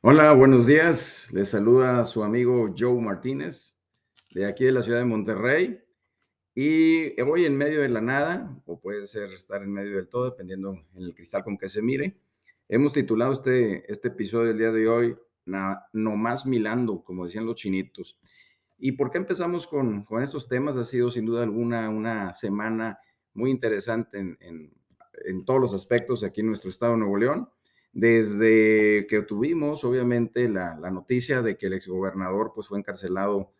Hola, buenos días. Les saluda su amigo Joe Martínez de aquí de la ciudad de Monterrey. Y voy en medio de la nada, o puede ser estar en medio del todo, dependiendo en el cristal con que se mire. Hemos titulado este, este episodio del día de hoy, No más milando, como decían los chinitos. ¿Y por qué empezamos con, con estos temas? Ha sido sin duda alguna una semana muy interesante en, en, en todos los aspectos aquí en nuestro estado de Nuevo León desde que tuvimos, obviamente, la, la, noticia de que el exgobernador pues, fue encarcelado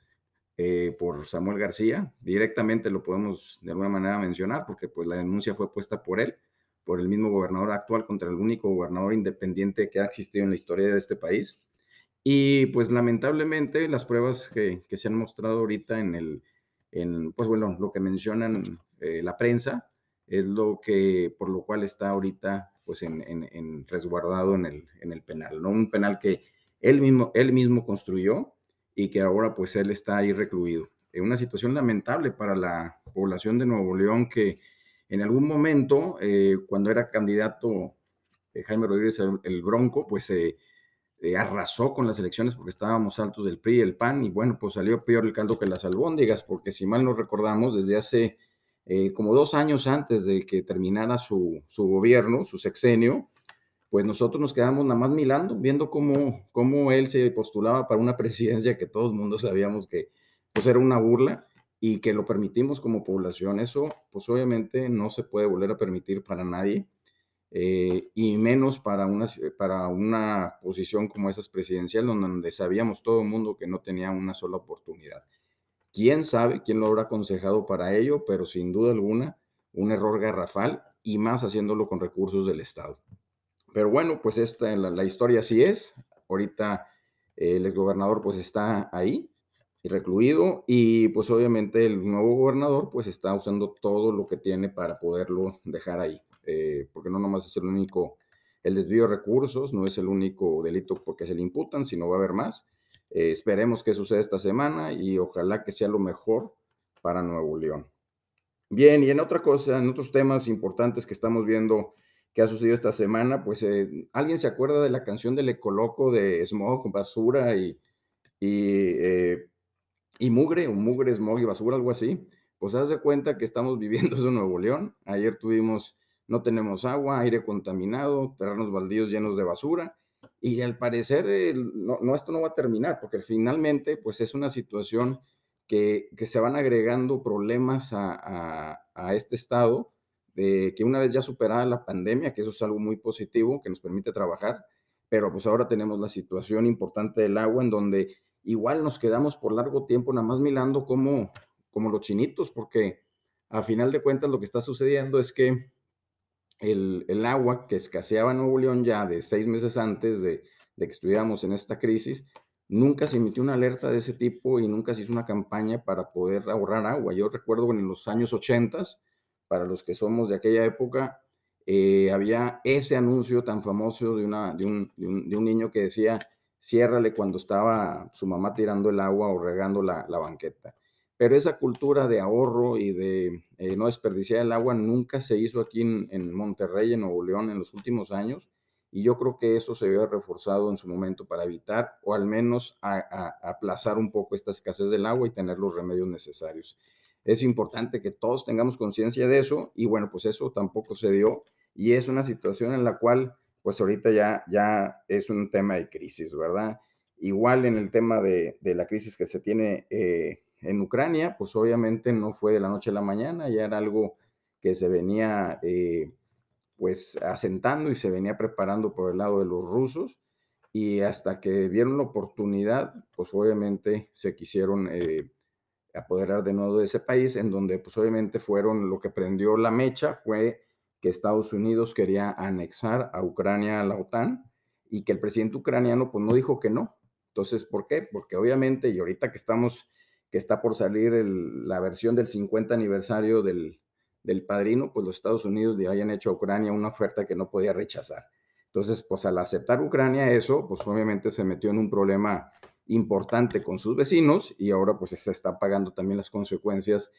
eh, por Samuel García, directamente lo podemos de alguna manera mencionar, porque pues, la denuncia fue puesta por él, por el mismo gobernador actual, contra el único gobernador independiente que ha existido en la historia de este país. Y pues lamentablemente las pruebas que, que se han mostrado ahorita en el, en, pues bueno, lo que mencionan eh, la prensa, es lo que, por lo cual está ahorita pues en, resguardado en el, en el penal, ¿no? Un penal que él mismo, él mismo construyó y que ahora pues él está ahí recluido. En una situación lamentable para la población de Nuevo León que en algún momento, eh, cuando era candidato eh, Jaime Rodríguez el, el, Bronco, pues eh, arrasó con las elecciones porque estábamos altos del PRI y el PAN y bueno, pues salió peor el caldo que las albóndigas, porque si mal no recordamos, desde hace eh, como dos años antes de que terminara su, su, gobierno, su sexenio, pues nosotros nos quedamos nada más mirando, viendo cómo, cómo él se postulaba para una presidencia que todo el sabíamos que pues era una burla y que lo permitimos como población. Eso pues obviamente no se puede volver a permitir para nadie. Eh, y menos para una, para una posición como esa presidencial, donde sabíamos todo el mundo que no tenía una sola oportunidad. Quién sabe quién lo habrá aconsejado para ello, pero sin duda alguna, un error garrafal y más haciéndolo con recursos del Estado. Pero bueno, pues esta, la, historia así es. Ahorita eh, el exgobernador pues está ahí, recluido, y pues obviamente el nuevo gobernador pues está usando todo lo que tiene para poderlo dejar ahí, eh, porque no nomás es el único, el desvío de recursos, no es el único delito porque se le imputan, sino va a haber más. Eh, esperemos que suceda esta semana y ojalá que sea lo mejor para Nuevo León. Bien, y en otra cosa, en otros temas importantes que estamos viendo que ha sucedido esta semana, pues eh, alguien se acuerda de la canción del Ecoloco de Smog, basura y, y, eh, y mugre, o mugre, smog y basura, algo así. Pues haz de cuenta que estamos viviendo eso en Nuevo León. Ayer tuvimos, no tenemos agua, aire contaminado, terrenos baldíos llenos de basura y al parecer eh, no, esto no va a terminar, porque finalmente pues es una situación que, que se van agregando problemas a, a, a, este estado, de que una vez ya superada la pandemia, que eso es algo muy positivo, que nos permite trabajar, pero pues ahora tenemos la situación importante del agua en donde igual nos quedamos por largo tiempo nada más mirando como, como los chinitos, porque a final de cuentas lo que está sucediendo es que el, el, agua que escaseaba en Nuevo León ya de seis meses antes de, de, que estuviéramos en esta crisis, nunca se emitió una alerta de ese tipo y nunca se hizo una campaña para poder ahorrar agua. Yo recuerdo que en los años 80, para los que somos de aquella época, eh, había ese anuncio tan famoso de, una, de, un, de, un, niño que decía, ciérrale cuando estaba su mamá tirando el agua o regando la, la banqueta pero esa cultura de ahorro y de eh, no desperdiciar el agua nunca se hizo aquí en, en, Monterrey, en Nuevo León, en los últimos años, y yo creo que eso se había reforzado en su momento para evitar o al menos aplazar un poco esta escasez del agua y tener los remedios necesarios. Es importante que todos tengamos conciencia de eso y bueno, pues eso tampoco se dio y es una situación en la cual pues ahorita ya, ya es un tema de crisis, ¿verdad? Igual en el tema de, de la crisis que se tiene eh, en Ucrania, pues obviamente no fue de la noche a la mañana, ya era algo que se venía eh, pues asentando y se venía preparando por el lado de los rusos y hasta que vieron la oportunidad, pues obviamente se quisieron eh, apoderar de nuevo de ese país, en donde pues obviamente fueron, lo que prendió la mecha fue que Estados Unidos quería anexar a Ucrania a la OTAN y que el presidente ucraniano pues no dijo que no. Entonces, ¿por qué? Porque obviamente, y ahorita que estamos que está por salir la versión del 50 aniversario del, del padrino, pues los Estados Unidos le hayan hecho a Ucrania una oferta que no podía rechazar. Entonces, pues al aceptar Ucrania eso, pues obviamente se metió en un problema importante con sus vecinos y ahora pues se está pagando también las consecuencias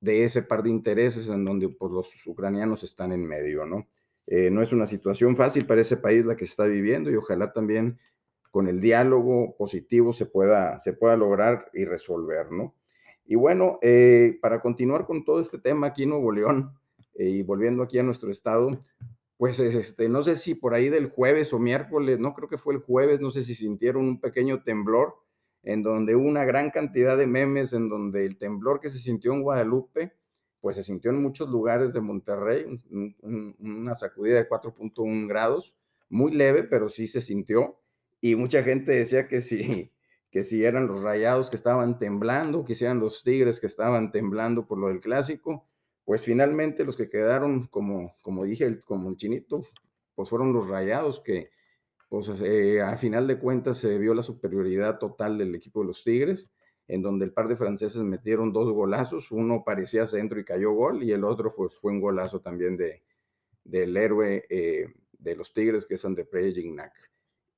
de ese par de intereses en donde pues los ucranianos están en medio, ¿no? Eh, no es una situación fácil para ese país la que está viviendo y ojalá también con el diálogo positivo se pueda, se pueda lograr y resolver, ¿no? Y bueno, eh, para continuar con todo este tema aquí en Nuevo León eh, y volviendo aquí a nuestro estado, pues este, no sé si por ahí del jueves o miércoles, no creo que fue el jueves, no sé si sintieron un pequeño temblor en donde hubo una gran cantidad de memes, en donde el temblor que se sintió en Guadalupe, pues se sintió en muchos lugares de Monterrey, una sacudida de 4.1 grados, muy leve, pero sí se sintió. Y mucha gente decía que si, que si eran los rayados que estaban temblando, que si eran los tigres que estaban temblando por lo del clásico, pues finalmente los que quedaron, como, como dije, como el chinito, pues fueron los rayados que, pues eh, a final de cuentas se vio la superioridad total del equipo de los Tigres, en donde el par de franceses metieron dos golazos, uno parecía centro y cayó gol, y el otro fue, fue un golazo también de, del héroe eh, de los Tigres, que es André Gignac.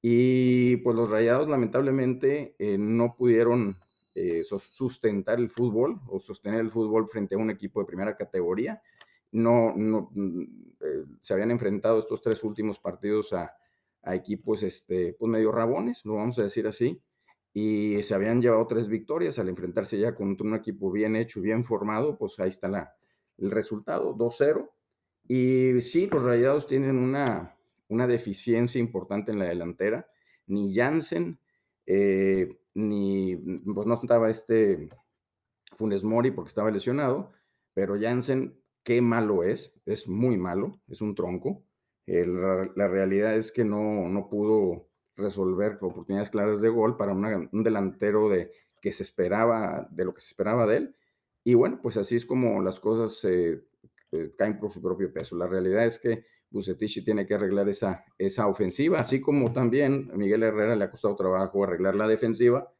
Y pues los rayados lamentablemente eh, no pudieron sustentar el fútbol o sostener el fútbol frente a un equipo de primera categoría. No, no mm, se habían enfrentado estos tres últimos partidos a, a equipos este, pues medio rabones, lo vamos a decir así, y se habían llevado tres victorias al enfrentarse ya contra un equipo bien hecho, bien formado, pues ahí está la, el resultado, 2-0. Y sí, los Rayados tienen una, una deficiencia importante en la delantera. Ni Jansen, eh, ni, pues no estaba este Funes Mori porque estaba lesionado, pero Jansen, qué malo es, es muy malo, es un tronco la realidad es que no, no pudo resolver oportunidades claras de gol para un delantero de, que se esperaba, de lo que se esperaba de él. Y bueno, pues así es como las cosas eh, caen por su propio peso. La realidad es que Bucetich tiene que arreglar esa, esa ofensiva, así como también Miguel Herrera le ha costado trabajo arreglar la defensiva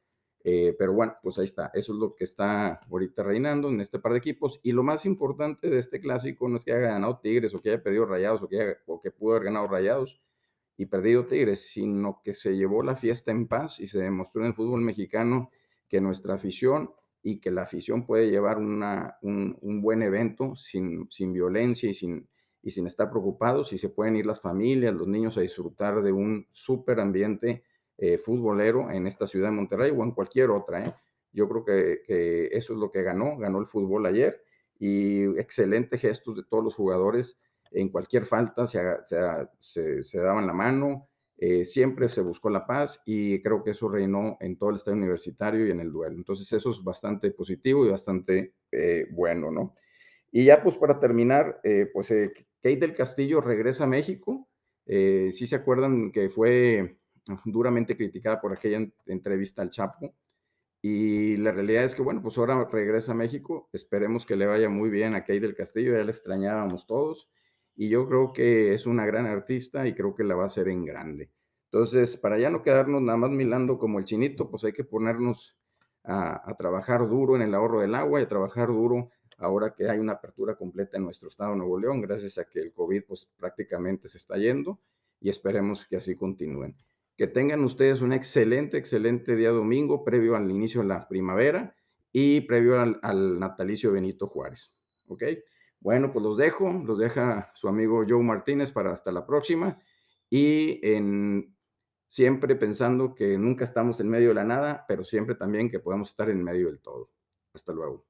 eh, pero bueno, pues ahí está. Eso es lo que está ahorita reinando en este par de equipos. Y lo más importante de este clásico no es que haya ganado Tigres o que haya perdido Rayados o que, o que pudo haber ganado Rayados y perdido Tigres, sino que se llevó la fiesta en paz y se demostró en el fútbol mexicano que nuestra afición y que la afición puede llevar una, un, un, buen evento sin, sin violencia y sin, y sin estar preocupados y se pueden ir las familias, los niños a disfrutar de un súper ambiente eh, futbolero en esta ciudad de Monterrey o en cualquier otra. ¿eh? Yo creo que, eso es lo que ganó, ganó el fútbol ayer y excelente gestos de todos los jugadores. En cualquier falta se, se, daban la mano, eh, siempre se buscó la paz y creo que eso reinó en todo el estadio universitario y en el duelo. Entonces eso es bastante positivo y bastante bueno, ¿no? Y ya pues para terminar, pues Kate del Castillo regresa a México. si se acuerdan que fue duramente criticada por aquella entrevista al Chapo. Y la realidad es que, bueno, pues ahora regresa a México. Esperemos que le vaya muy bien a Kay del Castillo. Ya la extrañábamos todos. Y yo creo que es una gran artista y creo que la va a hacer en grande. Entonces, para ya no quedarnos nada más milando como el chinito, pues hay que ponernos a, a, trabajar duro en el ahorro del agua y a trabajar duro ahora que hay una apertura completa en nuestro estado de Nuevo León, gracias a que el COVID pues prácticamente se está yendo y esperemos que así continúen. Que tengan ustedes un excelente, excelente día domingo, previo al inicio de la primavera y previo al, natalicio Benito Juárez. ¿Ok? Bueno, pues los dejo, los deja su amigo Joe Martínez para hasta la próxima y en, siempre pensando que nunca estamos en medio de la nada, pero siempre también que podemos estar en medio del todo. Hasta luego.